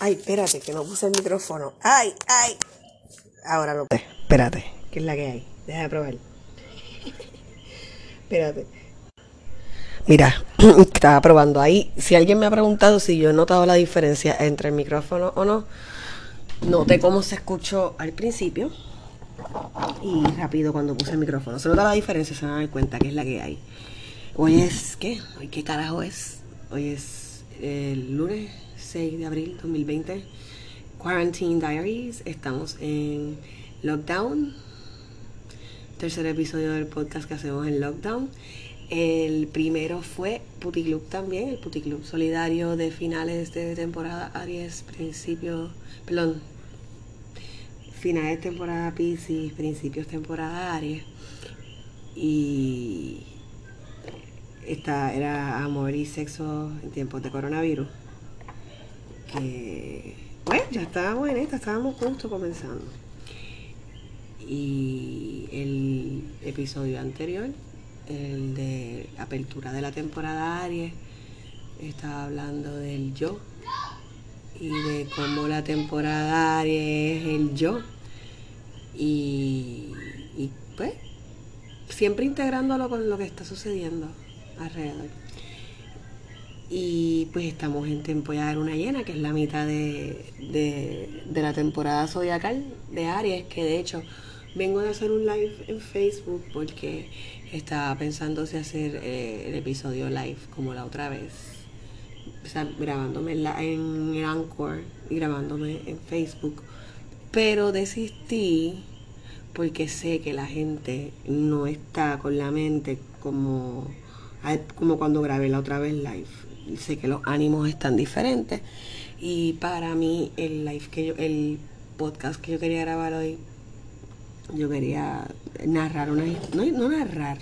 Ay, espérate, que no puse el micrófono. Ay, ay. Ahora lo. Espérate, que es la que hay. Deja de probar. espérate. Mira, estaba probando ahí. Si alguien me ha preguntado si yo he notado la diferencia entre el micrófono o no, noté cómo se escuchó al principio y rápido cuando puse el micrófono. Se nota la diferencia, se van a dar cuenta que es la que hay. Hoy es, ¿qué? ¿Hoy qué carajo es? Hoy es el lunes 6 de abril 2020. Quarantine Diaries. Estamos en lockdown. Tercer episodio del podcast que hacemos en lockdown. El primero fue Puticlub también, el Puticlub solidario de finales de temporada Aries, principio, perdón, finales de temporada Pisces, principios temporada Aries. Y esta era amor y sexo en tiempos de coronavirus. Que, bueno, ya estábamos en esta, estábamos justo comenzando. Y el episodio anterior el de apertura de la temporada Aries, estaba hablando del yo y de cómo la temporada Aries es el yo. Y, y pues, siempre integrándolo con lo que está sucediendo alrededor. Y pues estamos en tiempo ya de luna llena, que es la mitad de, de, la temporada zodiacal de Aries, que de hecho vengo de hacer un live en Facebook porque estaba pensando si hacer eh, el episodio live como la otra vez. O sea, grabándome en, en Anchor y grabándome en Facebook. Pero desistí porque sé que la gente no está con la mente como, como cuando grabé la otra vez live. Sé que los ánimos están diferentes. Y para mí el live que yo, el podcast que yo quería grabar hoy yo quería narrar una no, no narrar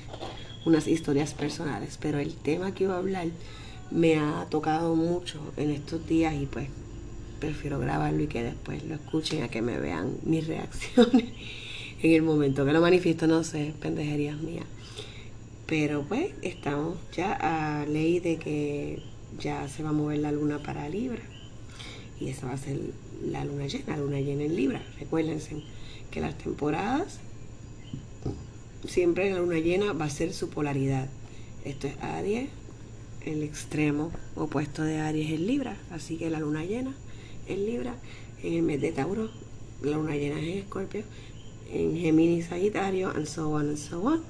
unas historias personales, pero el tema que iba a hablar me ha tocado mucho en estos días y pues prefiero grabarlo y que después lo escuchen a que me vean mis reacciones en el momento que lo manifiesto, no sé, pendejerías mías. Pero pues estamos ya a ley de que ya se va a mover la luna para Libra. Y esa va a ser la luna llena, la luna llena en Libra. Recuérdense que las temporadas siempre la luna llena va a ser su polaridad. Esto es Aries, el extremo opuesto de Aries es Libra, así que la luna llena es Libra, en el mes de Tauro la luna llena es Escorpio, en Géminis Sagitario, and so on and so on.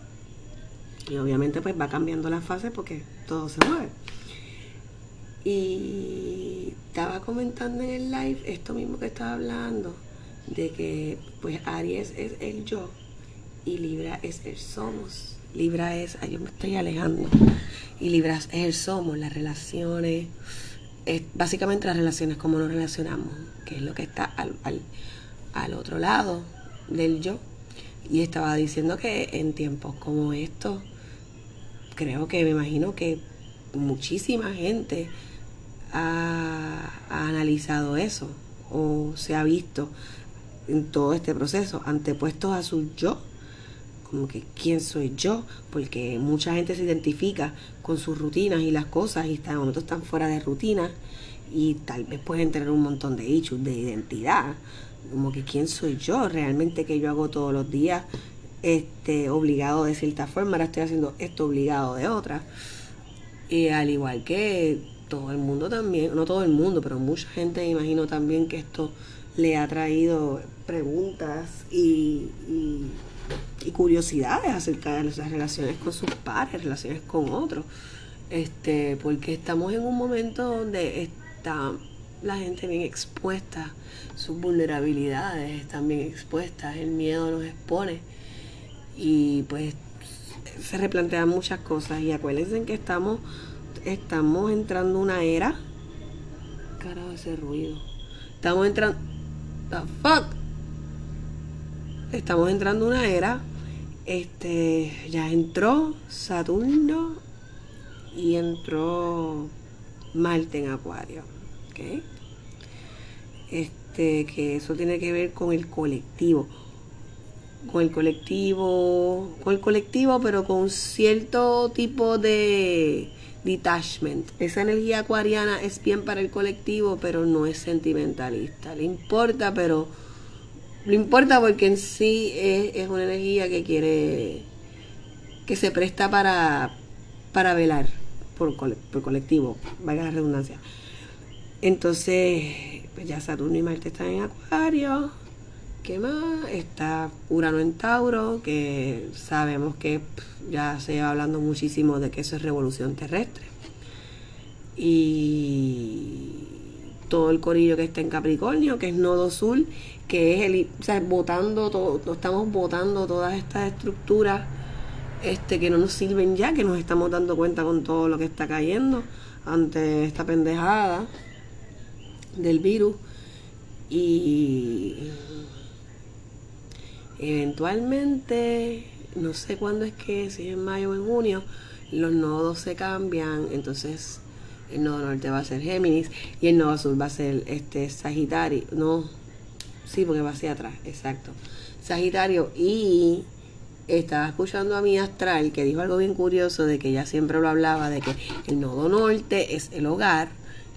Y obviamente pues va cambiando la fase porque todo se mueve. Y estaba comentando en el live esto mismo que estaba hablando, de que pues Aries es el yo y Libra es el somos. Libra es, yo me estoy alejando, y Libra es el somos, las relaciones, es básicamente las relaciones, como nos relacionamos, que es lo que está al, al, al otro lado del yo. Y estaba diciendo que en tiempos como estos, creo que me imagino que muchísima gente ha, analizado eso o se ha visto en todo este proceso, antepuestos a su yo, como que quién soy yo, porque mucha gente se identifica con sus rutinas y las cosas y está, momentos están fuera de rutina y tal vez pueden tener un montón de issues de identidad, como que quién soy yo realmente que yo hago todos los días, este, obligado de cierta forma, ahora estoy haciendo esto obligado de otra. Y al igual que todo el mundo también, no todo el mundo, pero mucha gente imagino también que esto le ha traído preguntas y, curiosidades acerca de nuestras relaciones con sus pares, relaciones con otros. Este, porque estamos en un momento donde está la gente bien expuesta, sus vulnerabilidades están bien expuestas, el miedo nos expone y pues se replantean muchas cosas y acuérdense que estamos estamos entrando una era. Carajo ese ruido. Estamos entrando the fuck estamos entrando una era. Este ya entró Saturno y entró Marte en Acuario ¿ok? este que eso tiene que ver con el colectivo. Con el colectivo con el colectivo pero con cierto tipo de detachment. Esa energía acuariana es bien para el colectivo, pero no es sentimentalista. Le importa, pero le importa porque en sí es, una energía que quiere, que se presta para, para velar por, por colectivo, vaya la redundancia. Entonces, pues ya Saturno y Marte están en Acuario. ¿Qué más? Está Urano en Tauro, que sabemos que ya se va hablando muchísimo de que eso es revolución terrestre. Y todo el corillo que está en Capricornio, que es Nodo Sur, que es el, o sea, votando todo, estamos votando todas estas estructuras este, que no nos sirven ya, que nos estamos dando cuenta con todo lo que está cayendo ante esta pendejada del virus. Y eventualmente, no sé cuándo es que, si es en mayo o en junio, los nodos se cambian, entonces el nodo norte va a ser Géminis y el nodo sur va a ser este Sagitario, no, sí, porque va hacia atrás, exacto, Sagitario y estaba escuchando a mi astral que dijo algo bien curioso de que ella siempre lo hablaba de que el nodo norte es el hogar,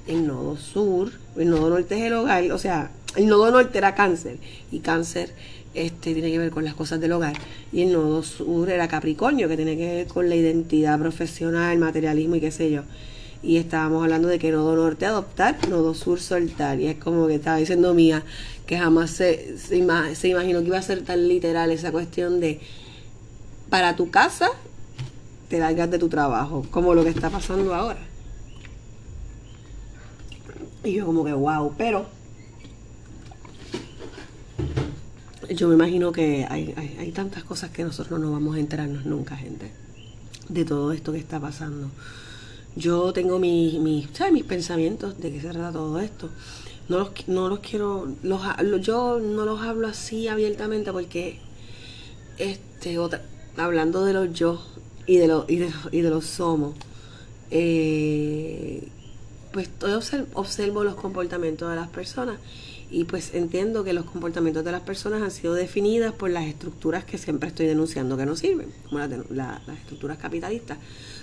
el nodo sur, el nodo norte es el hogar, o sea, el nodo norte era cáncer y cáncer este tiene que ver con las cosas del hogar y el nodo sur era Capricornio que tiene que ver con la identidad profesional, materialismo y qué sé yo. Y estábamos hablando de que nodo norte adoptar, nodo sur soltar. Y es como que estaba diciendo Mía que jamás se, se, imaginó que iba a ser tan literal esa cuestión de para tu casa te largas de tu trabajo, como lo que está pasando ahora. Y yo como que wow, pero yo me imagino que hay, hay, tantas cosas que nosotros no vamos a enterarnos nunca, gente, de todo esto que está pasando. Yo tengo mis, mis, mis pensamientos de qué se trata todo esto. No los, no los quiero, los, yo no los hablo así abiertamente porque, este, hablando de los yo y de, los y de, y de los somos, eh, pues yo observo los comportamientos de las personas y pues entiendo que los comportamientos de las personas han sido definidas por las estructuras que siempre estoy denunciando que no sirven, como las, estructuras capitalistas.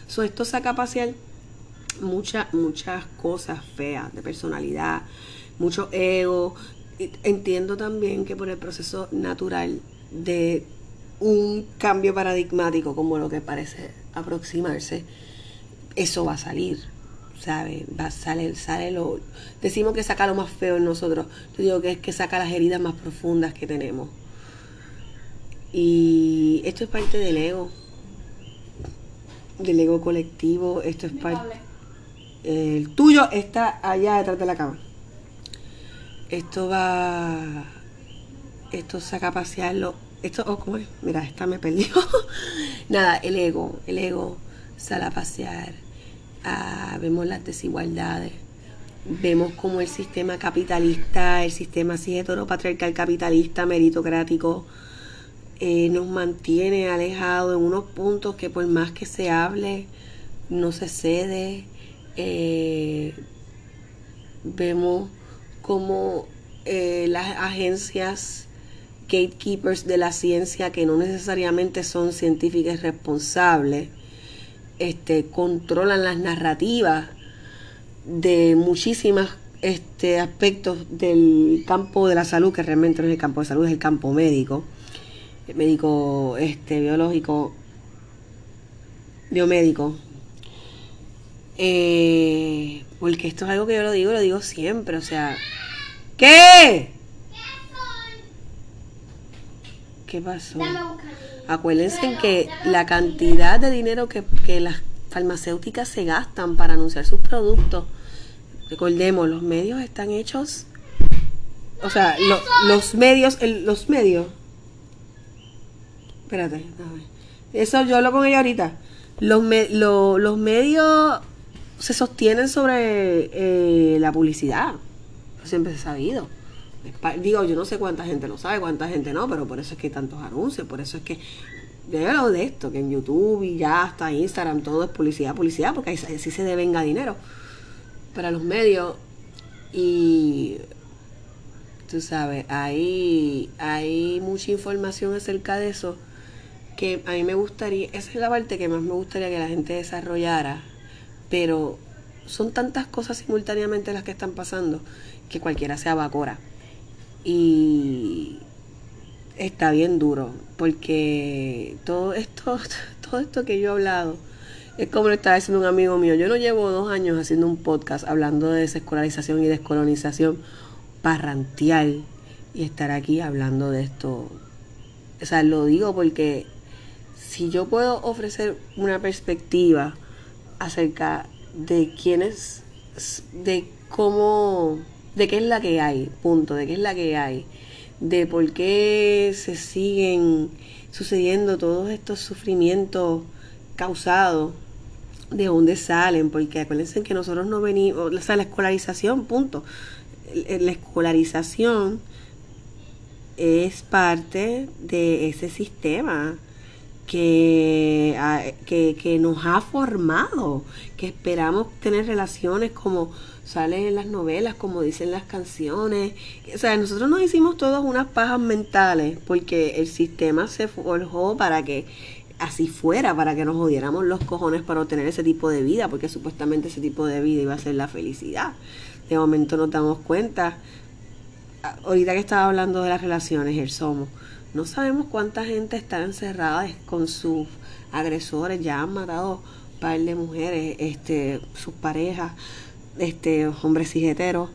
So, esto saca a pasear muchas, muchas cosas feas de personalidad, mucho ego. Entiendo también que por el proceso natural de un cambio paradigmático como lo que parece aproximarse, eso va a salir ¿sabes? Va, sale, sale lo... Decimos que saca lo más feo en nosotros. Yo digo que es que saca las heridas más profundas que tenemos. Y esto es parte del ego. Del ego colectivo. Esto es parte... El tuyo está allá detrás de la cama. Esto va... Esto saca a pasearlo. Esto, oh, ¿cómo es? Mira, esta me perdió. Nada, el ego. El ego sale a pasear Vemos las desigualdades, vemos como el sistema capitalista, el sistema así heteropatriarcal capitalista, meritocrático, eh, nos mantiene alejados en unos puntos que por más que se hable, no se cede. Eh, vemos como eh, las agencias gatekeepers de la ciencia que no necesariamente son científicas responsables, este, controlan las narrativas de muchísimos este, aspectos del campo de la salud, que realmente no es el campo de salud, es el campo médico, médico este, biológico, biomédico. Eh, porque esto es algo que yo lo digo, lo digo siempre, o sea, ¿qué? ¿Qué pasó? Acuérdense que la cantidad de dinero que, las farmacéuticas se gastan para anunciar sus productos, recordemos, los medios están hechos, o sea, los medios, los medios, espérate, eso yo hablo con ella ahorita, los, los medios se sostienen sobre eh, la publicidad, siempre se ha sabido digo, yo no sé cuánta gente lo sabe, cuánta gente no, pero por eso es que hay tantos anuncios, por eso es que yo hablo de esto, que en YouTube y ya hasta Instagram todo es publicidad, publicidad, porque ahí sí se devenga dinero para los medios y tú sabes, ahí hay mucha información acerca de eso que a mí me gustaría, esa es la parte que más me gustaría que la gente desarrollara pero son tantas cosas simultáneamente las que están pasando que cualquiera se abacora. Y está bien duro, porque todo esto, todo esto que yo he hablado, es como lo estaba diciendo un amigo mío, yo no llevo dos años haciendo un podcast hablando de desescolarización y descolonización parrantial y estar aquí hablando de esto. O sea, lo digo porque si yo puedo ofrecer una perspectiva acerca de quiénes, de cómo, de qué es la que hay, punto, de qué es la que hay, de por qué se siguen sucediendo todos estos sufrimientos causados, de dónde salen, porque acuérdense que nosotros no venimos, o sea, la escolarización, punto. La escolarización es parte de ese sistema que, que, que, nos ha formado, que esperamos tener relaciones como sale en las novelas, como dicen las canciones. O sea, nosotros nos hicimos todos unas pajas mentales porque el sistema se forjó para que así fuera, para que nos jodiéramos los cojones para obtener ese tipo de vida, porque supuestamente ese tipo de vida iba a ser la felicidad. De momento nos damos cuenta, ahorita que estaba hablando de las relaciones, el somos no sabemos cuánta gente está encerrada con sus agresores, ya han matado par de mujeres, este, sus parejas, este, hombres y heteros.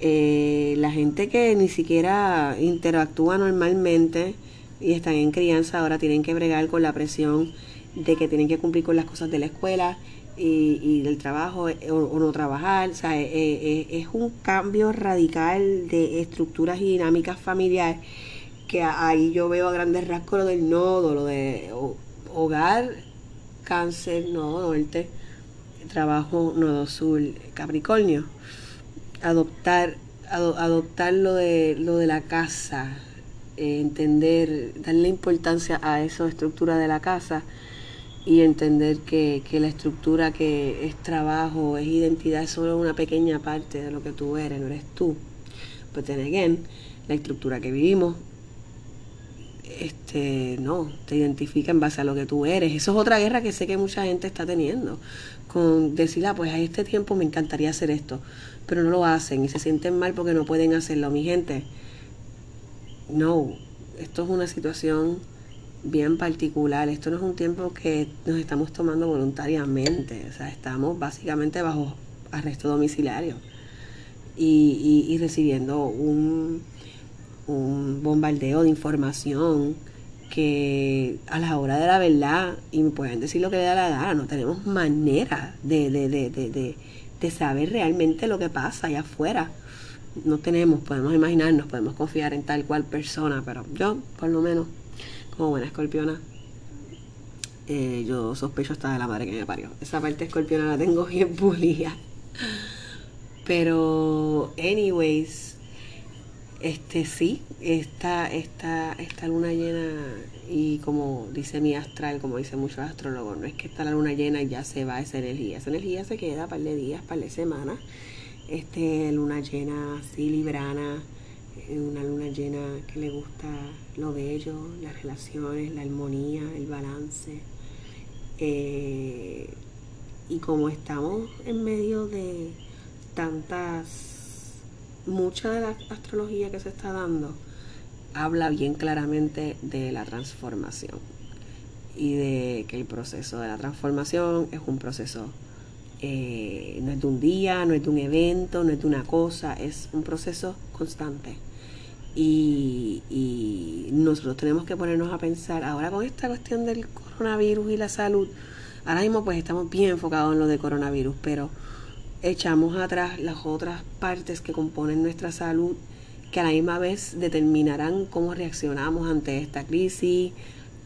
Eh, la gente que ni siquiera interactúa normalmente y están en crianza ahora tienen que bregar con la presión de que tienen que cumplir con las cosas de la escuela y, del trabajo eh, o, no trabajar. O sea, eh, es un cambio radical de estructuras y dinámicas familiares que ahí yo veo a grandes rasgos lo del nodo, lo de hogar, cáncer, nodo norte, trabajo, nodo sur, Capricornio. Adoptar, adoptar lo de, lo de la casa, eh, entender, darle importancia a esa estructura de la casa y entender que, que, la estructura que es trabajo, es identidad, es solo una pequeña parte de lo que tú eres, no eres tú. Pero then again, la estructura que vivimos este, no, te identifica en base a lo que tú eres. Eso es otra guerra que sé que mucha gente está teniendo, con decir, ah, pues a este tiempo me encantaría hacer esto, pero no lo hacen y se sienten mal porque no pueden hacerlo. Mi gente, no, esto es una situación bien particular, esto no es un tiempo que nos estamos tomando voluntariamente, o sea, estamos básicamente bajo arresto domiciliario y, y recibiendo un un bombardeo de información que a la hora de la verdad, y me pueden decir lo que le da la gana, no tenemos manera de, de, de, de, de saber realmente lo que pasa allá afuera. No tenemos, podemos imaginarnos, podemos confiar en tal cual persona, pero yo, por lo menos, como buena escorpiona, eh, yo sospecho hasta de la madre que me parió. Esa parte escorpiona la tengo bien pulida. Pero, anyways, este sí, esta, esta, esta luna llena, y como dice mi astral, como dice muchos astrólogos, no es que está la luna llena ya se va esa energía. Esa energía se queda un par de días, par de semanas. Este, luna llena así librana, eh, una luna llena que le gusta lo bello, las relaciones, la armonía, el balance. Eh, y como estamos en medio de tantas mucha de la astrología que se está dando habla bien claramente de la transformación y de que el proceso de la transformación es un proceso, eh, no es de un día, no es de un evento, no es de una cosa, es un proceso constante. Y, nosotros tenemos que ponernos a pensar, ahora con esta cuestión del coronavirus y la salud, ahora mismo pues estamos bien enfocados en lo de coronavirus, pero echamos atrás las otras partes que componen nuestra salud, que a la misma vez determinarán cómo reaccionamos ante esta crisis,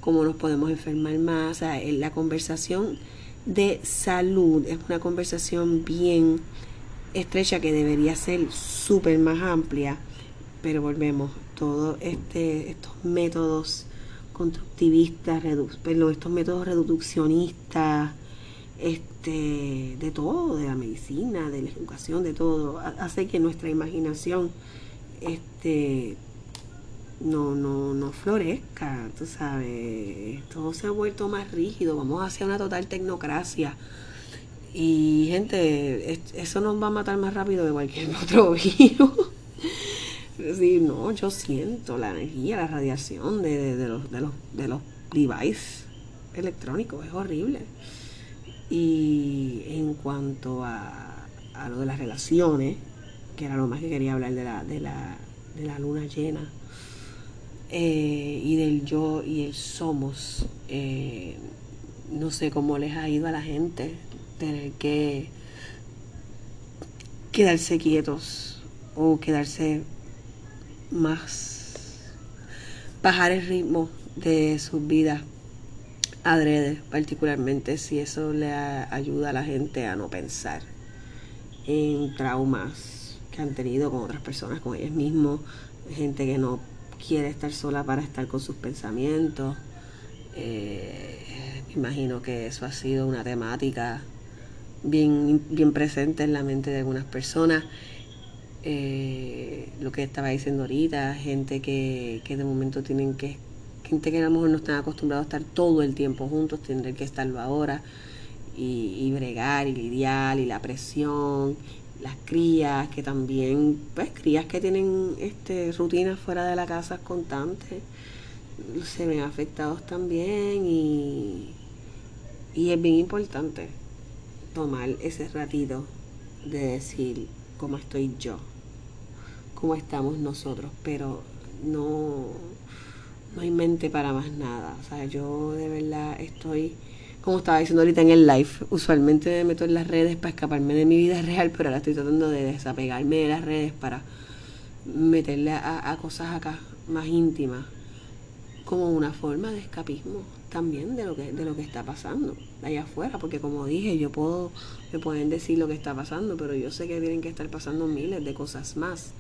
cómo nos podemos enfermar más. O sea, la conversación de salud es una conversación bien estrecha que debería ser súper más amplia, pero volvemos, todos este, estos métodos constructivistas, estos métodos reduccionistas, este, de todo, de la medicina, de la educación, de todo, hace que nuestra imaginación este, no, no, no florezca, tú sabes, todo se ha vuelto más rígido, vamos hacia una total tecnocracia. Y gente, eso nos va a matar más rápido que cualquier otro virus. Sí, no, yo siento la energía, la radiación de, los, de, los, de los devices electrónicos, es horrible. Y en cuanto a, a lo de las relaciones, que era lo más que quería hablar de la, de la, de la luna llena, eh, y del yo y el somos, eh, no sé cómo les ha ido a la gente tener que quedarse quietos o quedarse más bajar el ritmo de sus vidas adrede, particularmente si eso le ayuda a la gente a no pensar en traumas que han tenido con otras personas, con ellos mismos, gente que no quiere estar sola para estar con sus pensamientos. Eh, imagino que eso ha sido una temática bien, bien presente en la mente de algunas personas. Eh, lo que estaba diciendo ahorita, gente que, que de momento tienen que gente que a no están acostumbrados a estar todo el tiempo juntos, tendrán que estarlo ahora y, bregar y lidiar y la presión, las crías que también, pues crías que tienen este rutinas fuera de la casa constantes, se ven afectados también y, y es bien importante tomar ese ratito de decir cómo estoy yo, cómo estamos nosotros, pero no no hay mente para más nada. O sea, yo de verdad estoy, como estaba diciendo ahorita en el live, usualmente me meto en las redes para escaparme de mi vida real, pero ahora estoy tratando de desapegarme de las redes para meterle a, cosas acá más íntimas, como una forma de escapismo también de lo que de lo que está pasando allá afuera porque como dije yo puedo me pueden decir lo que está pasando pero yo sé que tienen que estar pasando miles de cosas más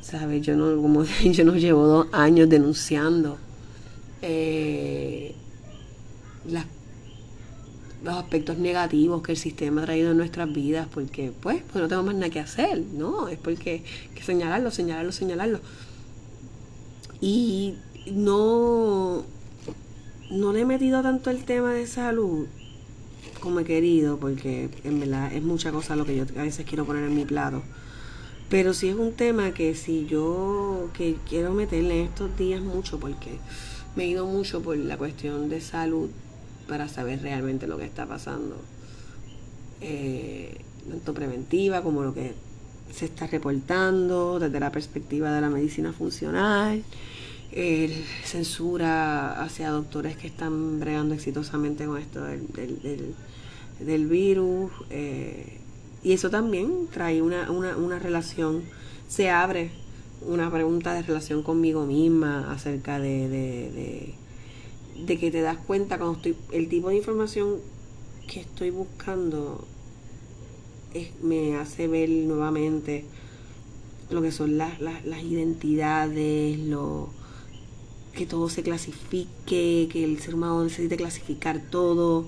¿Sabes? Yo no, como yo no llevo dos años denunciando eh, los aspectos negativos que el sistema ha traído en nuestras vidas, porque pues, no tengo más nada que hacer, ¿no? Es porque que señalarlo, señalarlo, señalarlo. Y no, no le he metido tanto el tema de salud como he querido, porque en verdad es mucha cosa lo que yo a veces quiero poner en mi plato. Pero sí es un tema que si yo que quiero meterle en estos días mucho porque me he ido mucho por la cuestión de salud para saber realmente lo que está pasando. Eh, tanto preventiva como lo que se está reportando desde la perspectiva de la medicina funcional, censura hacia doctores que están bregando exitosamente con esto del, del, virus. Eh, y eso también trae una, una, una relación, se abre una pregunta de relación conmigo misma acerca de, de, de, que te das cuenta cuando estoy, el tipo de información que estoy buscando me hace ver nuevamente lo que son las, las, las identidades, lo que todo se clasifique, que el ser humano necesite clasificar todo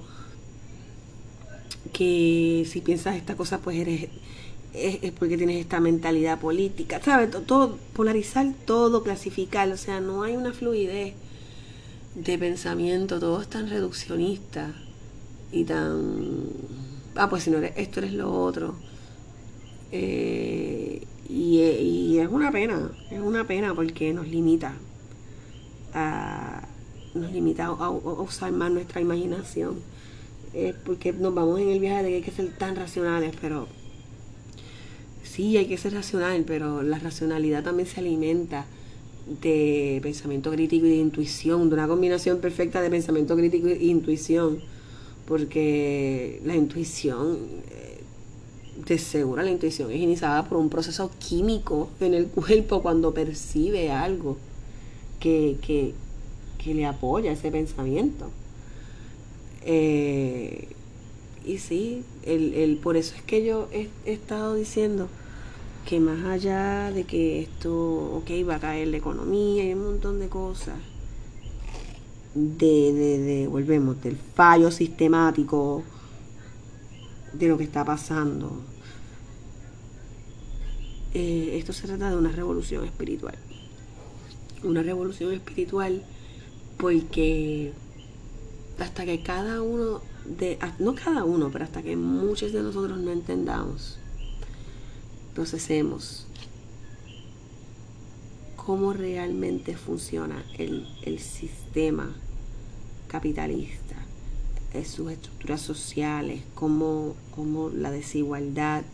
que si piensas esta cosa pues eres es, porque tienes esta mentalidad política, ¿sabes? Todo, polarizar todo, clasificar, o sea, no hay una fluidez de pensamiento, todo es tan reduccionista y tan, ah, pues si no eres esto, eres lo otro. Eh, y, y, es una pena, es una pena porque nos limita a, nos limita a usar más nuestra imaginación porque nos vamos en el viaje de que hay que ser tan racionales, pero sí, hay que ser racional, pero la racionalidad también se alimenta de pensamiento crítico y de intuición, de una combinación perfecta de pensamiento crítico e intuición, porque la intuición, eh, de seguro la intuición es iniciada por un proceso químico en el cuerpo cuando percibe algo que, que, que le apoya ese pensamiento. Eh, y sí, el, el, por eso es que yo he, estado diciendo que más allá de que esto, ok, va a caer la economía y un montón de cosas, de, de, de, volvemos, del fallo sistemático de lo que está pasando. Eh, esto se trata de una revolución espiritual. Una revolución espiritual porque hasta que cada uno de, no cada uno, pero hasta que muchos de nosotros no entendamos, procesemos cómo realmente funciona el, el sistema capitalista, sus estructuras sociales, cómo, cómo la desigualdad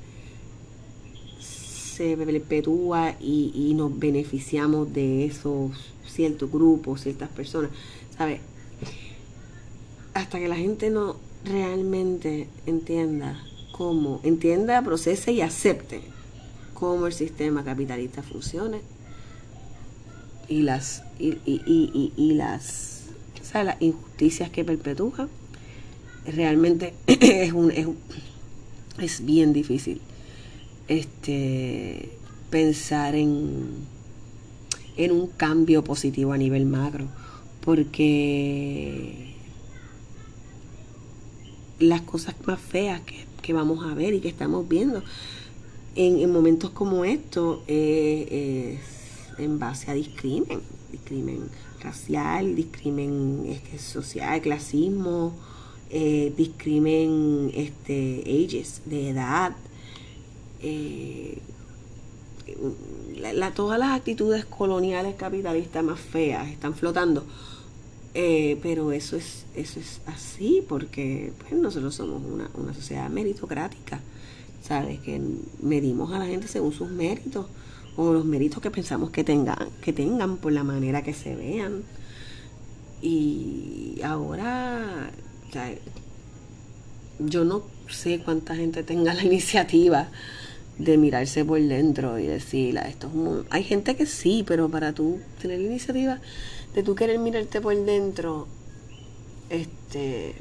se perpetúa y, y, nos beneficiamos de esos ciertos grupos, ciertas personas, ¿sabes? Hasta que la gente no realmente entienda cómo, entienda, procese y acepte cómo el sistema capitalista funciona y las y, y, y, y las, las injusticias que perpetúa realmente es un, es, es bien difícil este pensar en en un cambio positivo a nivel macro porque las cosas más feas que, que vamos a ver y que estamos viendo en, en momentos como estos eh, es en base a discrimen, discrimen racial, discrimen este, social, clasismo, eh, discrimen este, ages, de edad. Eh, la, todas las actitudes coloniales capitalistas más feas están flotando. Eh, pero eso es, eso es así porque pues, nosotros somos una, una sociedad meritocrática, ¿sabes? Que medimos a la gente según sus méritos o los méritos que pensamos que tengan, que tengan por la manera que se vean. Y ahora, yo no sé cuánta gente tenga la iniciativa de mirarse por dentro y decir, esto es hay gente que sí, pero para tú tener la iniciativa de tú querer mirarte por dentro, este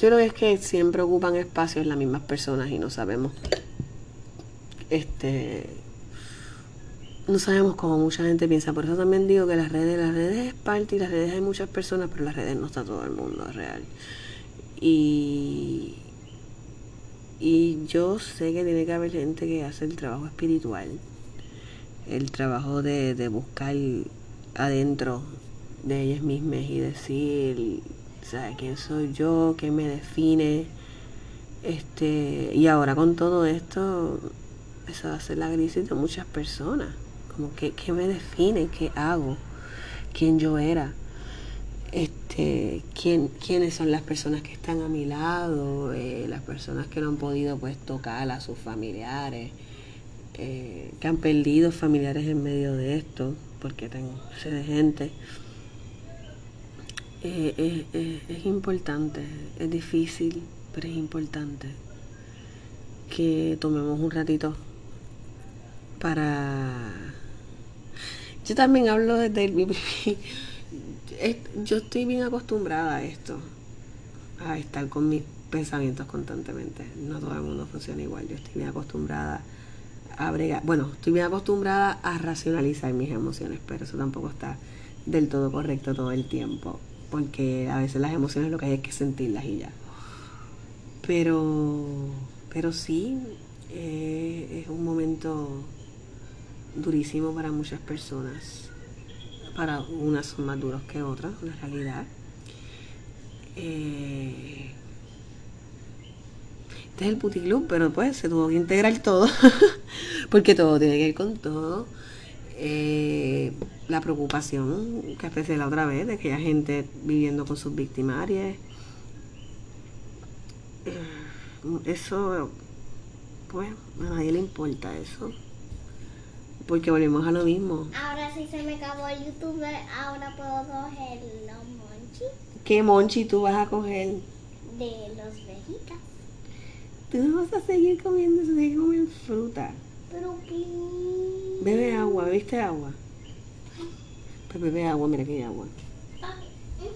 yo creo que es que siempre ocupan espacios las mismas personas y no sabemos este no sabemos cómo mucha gente piensa. Por eso también digo que las redes, las redes es parte y las redes hay muchas personas, pero las redes no está todo el mundo, es real. Y, y yo sé que tiene que haber gente que hace el trabajo espiritual, el trabajo de, de buscar adentro de ellas mismas y decir, ¿sabes quién soy yo? ¿Qué me define? Este, y ahora con todo esto, esa va a ser la crisis de muchas personas. Como que, ¿qué me define? ¿Qué hago? ¿Quién yo era? Este, ¿quién, ¿Quiénes son las personas que están a mi lado? Eh, las personas que no han podido pues tocar a sus familiares, eh, que han perdido familiares en medio de esto, porque tengo sé de gente. Eh, es importante, es difícil, pero es importante que tomemos un ratito para... Yo también hablo desde el... Yo estoy bien acostumbrada a esto, a estar con mis pensamientos constantemente. No todo el mundo funciona igual. Yo estoy bien acostumbrada a bregar. Bueno, estoy bien acostumbrada a racionalizar mis emociones, pero eso tampoco está del todo correcto todo el tiempo. Porque a veces las emociones lo que hay es que sentirlas y ya. Pero, pero sí, eh, es un momento durísimo para muchas personas. Para unas son más duros que otras, la realidad. Eh, este es el puticlub, pero pues se tuvo que integrar todo, porque todo tiene que ver con todo. Eh, la preocupación que expresé la otra vez de que hay gente viviendo con sus victimarias. Eh, eso, pues, a nadie le importa eso. Porque volvemos a lo mismo. Ahora sí se me acabó el YouTube, ahora puedo coger los monchi. ¿Qué monchi tú vas a coger? De los vejitas. Tú no vas a seguir comiendo de comer fruta. Pero qué. Bebe agua, ¿viste agua? Pues bebe agua, mira que hay agua. ¿eh?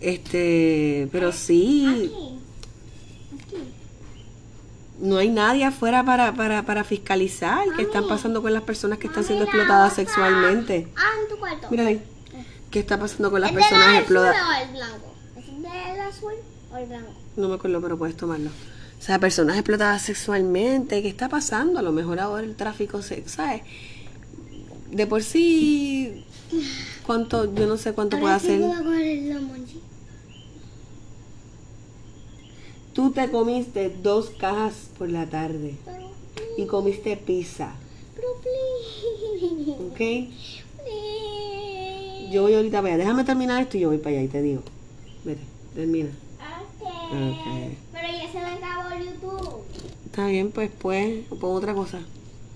Este, pero sí. Aquí. Aquí. no hay nadie afuera para, para, para fiscalizar qué están pasando con las personas que están siendo Mami, explotadas sexualmente. Ah, en tu cuarto. Mira ahí. ¿Qué está pasando con las ¿Es personas del azul explotadas? o el blanco? ¿Es del azul o el blanco? No me acuerdo, pero puedes tomarlo. O sea, personas explotadas sexualmente. ¿Qué está pasando? A lo mejor ahora el tráfico sexual. De por sí, ¿cuánto? Yo no sé cuánto puede sí hacer. Tú te comiste dos cajas por la tarde Pero y comiste pizza, Pero. ¿ok? Please. Yo voy ahorita para allá. Déjame terminar esto y yo voy para allá y te digo. Vete, termina. Ok. Ok. Pero ya se me acabó YouTube. Está bien, pues, pues, pon otra cosa.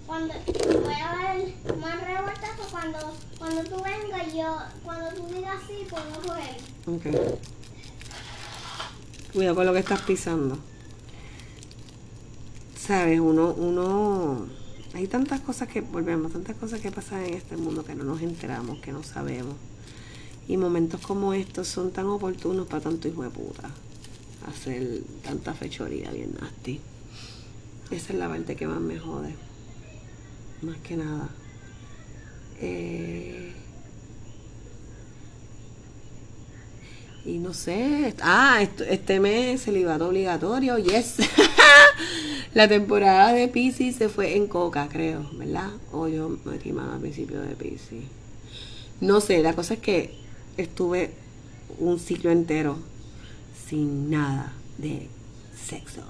Cuando voy a ver más revueltas o cuando, cuando tú vengas yo, cuando tú digas sí, podemos coger. Ok. Cuidado con lo que estás pisando. Sabes, uno, uno, hay tantas cosas que, volvemos, tantas cosas que pasan en este mundo que no nos enteramos, que no sabemos. Y momentos como estos son tan oportunos para tanto hijo de puta. Hacer tanta fechoría bien nasty. Esa es la parte que más me jode. Más que nada. Eh, Y no sé, ah, este mes celibato obligatorio, yes. la temporada de Pisces se fue en coca, creo, ¿verdad? O yo metí mano al principio de Pisces. No sé, la cosa es que estuve un ciclo entero sin nada de sexo.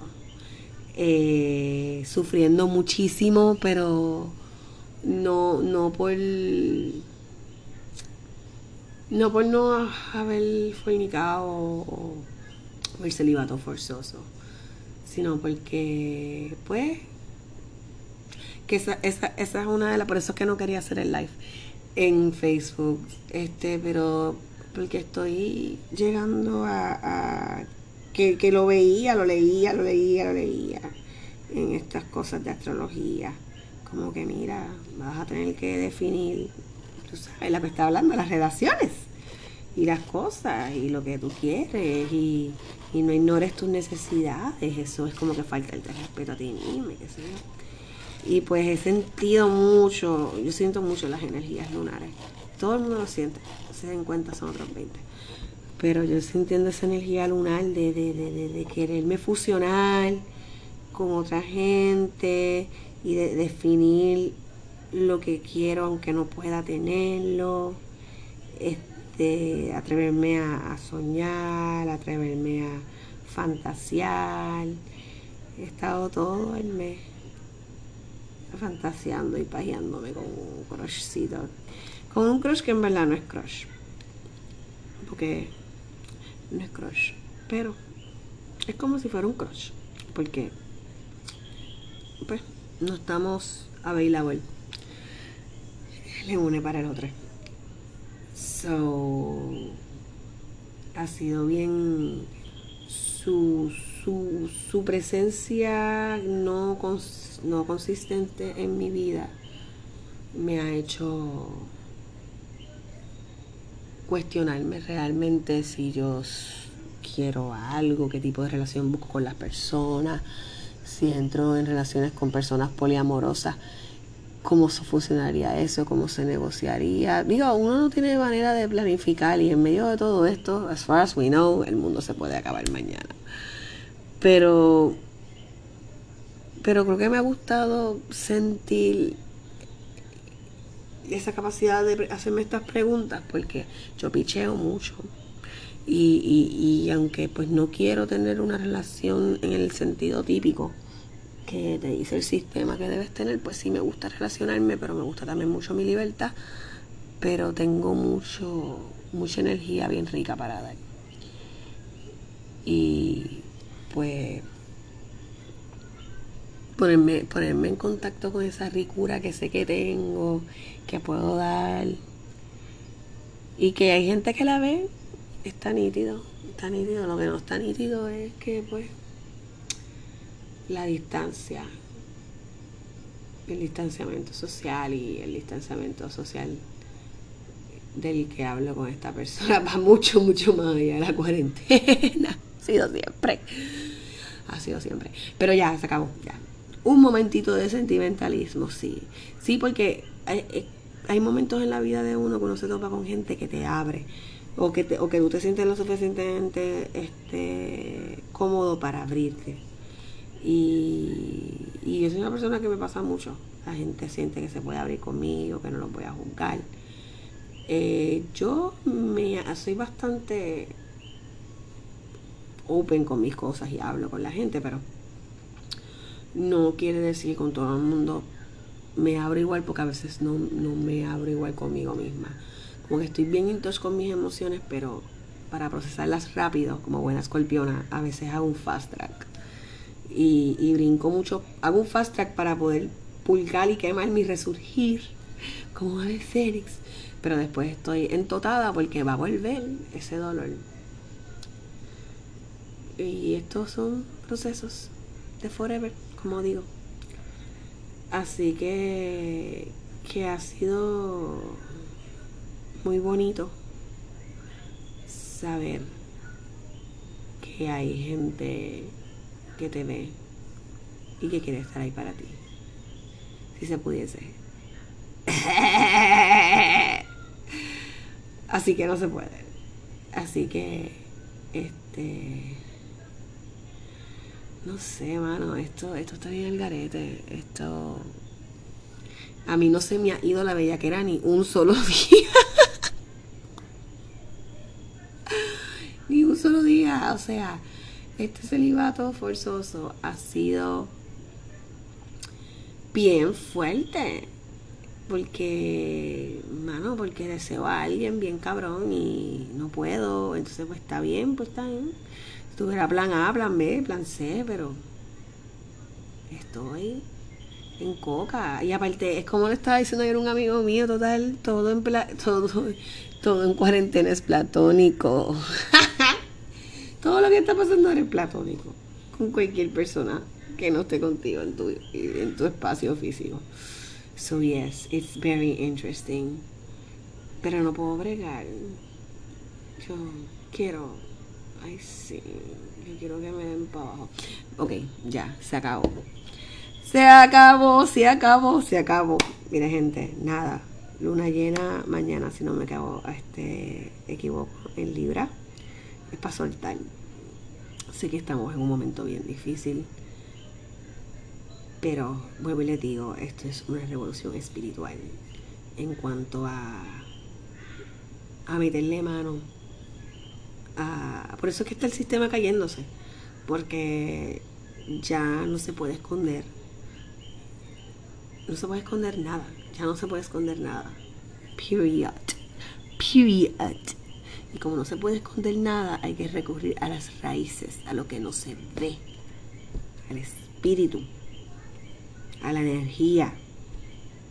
Eh, sufriendo muchísimo, pero no, no por no por no haber fornicado o, o el celibato forzoso, sino porque, pues, que esa, esa, esa es una de las, por eso es que no quería hacer el live en Facebook, este, pero porque estoy llegando a, a que, lo veía, lo leía, lo leía, lo leía en estas cosas de astrología, como que mira, vas a tener que definir tú sabes, la que está hablando, las relaciones y las cosas y lo que tú quieres y, y no ignores tus necesidades, eso es como que falta el respeto a ti mismo, qué sé. Y pues he sentido mucho, yo siento mucho las energías lunares, todo el mundo lo siente, se den cuenta son otros 20. Pero yo sintiendo esa energía lunar de, de, de, de, quererme fusionar con otra gente y de definir lo que quiero aunque no pueda tenerlo, este, atreverme a, a soñar, atreverme a fantasear. He estado todo el mes fantaseando y pajeándome con un crushcito. Con un crush que en verdad no es crush. Porque no es crush. Pero es como si fuera un crush. Porque pues no estamos available le une para el otro. So, ha sido bien su, su, su presencia no, cons- no consistente en mi vida me ha hecho cuestionarme realmente si yo quiero algo, qué tipo de relación busco con las personas, si entro en relaciones con personas poliamorosas cómo funcionaría eso, cómo se negociaría. Digo, uno no tiene manera de planificar y en medio de todo esto, as far as we know, el mundo se puede acabar mañana. Pero, pero creo que me ha gustado sentir esa capacidad de hacerme estas preguntas porque yo picheo mucho. Y, y, aunque pues no quiero tener una relación en el sentido típico, que te dice el sistema que debes tener, pues sí me gusta relacionarme, pero me gusta también mucho mi libertad, pero tengo mucho, mucha energía bien rica para dar. Y pues ponerme, ponerme en contacto con esa ricura que sé que tengo, que puedo dar, y que hay gente que la ve, está nítido, está nítido, lo que no está nítido es que pues la distancia, el distanciamiento social y el distanciamiento social del que hablo con esta persona va mucho, mucho más allá de la cuarentena. Ha sido siempre. Ha sido siempre. Pero ya, se acabó, ya. Un momentito de sentimentalismo, sí. Sí, porque hay, eh, hay momentos en la vida de uno que uno se topa con gente que te abre. O que, te- o que tú te sientes lo suficientemente este, cómodo para abrirte. Y, y yo soy una persona que me pasa mucho. La gente siente que se puede abrir conmigo, que no los voy a juzgar. Eh, yo me soy bastante open con mis cosas y hablo con la gente, pero no quiere decir con todo el mundo me abro igual porque a veces no, no me abro igual conmigo misma. Como que estoy bien in con mis emociones, pero para procesarlas rápido, como buena escorpiona, a veces hago un fast track. Y, y brinco mucho, hago un fast track para poder pulgar y quemar mi resurgir como ave fénix. Pero después estoy entotada porque va a volver ese dolor. Y estos son procesos de forever, como digo. Así que, que ha sido muy bonito saber que hay gente que te ve y que quiere estar ahí para ti. Si se pudiese. Así que no se puede. Así que, este no sé, mano, esto, esto está bien el garete. Esto. A mí no se me ha ido la bella que era ni un solo día. ni un solo día. O sea, este celibato forzoso ha sido bien fuerte. Porque, mano, porque deseo a alguien bien cabrón y no puedo. Entonces, pues está bien, pues está bien tuviera plan A, plan B, plan C, pero estoy en coca. Y aparte, es como le estaba diciendo ayer un amigo mío, total, todo en, todo, todo en cuarentena es platónico. todo lo que está pasando ahora es platónico. Con cualquier persona que no esté contigo en tu, en tu espacio físico. So yes, it's very interesting. Pero no puedo bregar. Yo quiero Ay, sí. Yo quiero que me den para abajo. Ok, ya, se acabó. Se acabó, se acabó, se acabó. Mire, gente, nada. Luna llena mañana, si no me acabo, este, equivoco, en Libra. Es para soltar. Sé que estamos en un momento bien difícil. Pero, vuelvo y les digo, esto es una revolución espiritual. En cuanto a, a meterle mano por eso es que está el sistema cayéndose, porque ya no se puede esconder, no se puede esconder nada, ya no se puede esconder nada. Period. Period. Y como no se puede esconder nada, hay que recurrir a las raíces, a lo que no se ve, al espíritu, a la energía,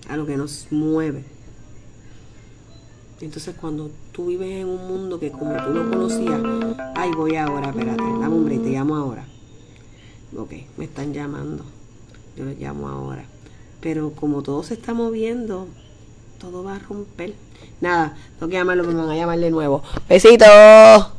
a lo que nos mueve. Entonces cuando tú vives en un mundo que como tú no conocías, ay voy ahora, espérate, dame hombre, te llamo ahora. Ok, me están llamando, yo les llamo ahora. Pero como todo se está moviendo, todo va a romper. Nada, tengo que llamarlo, me van a llamar de nuevo. Besitos.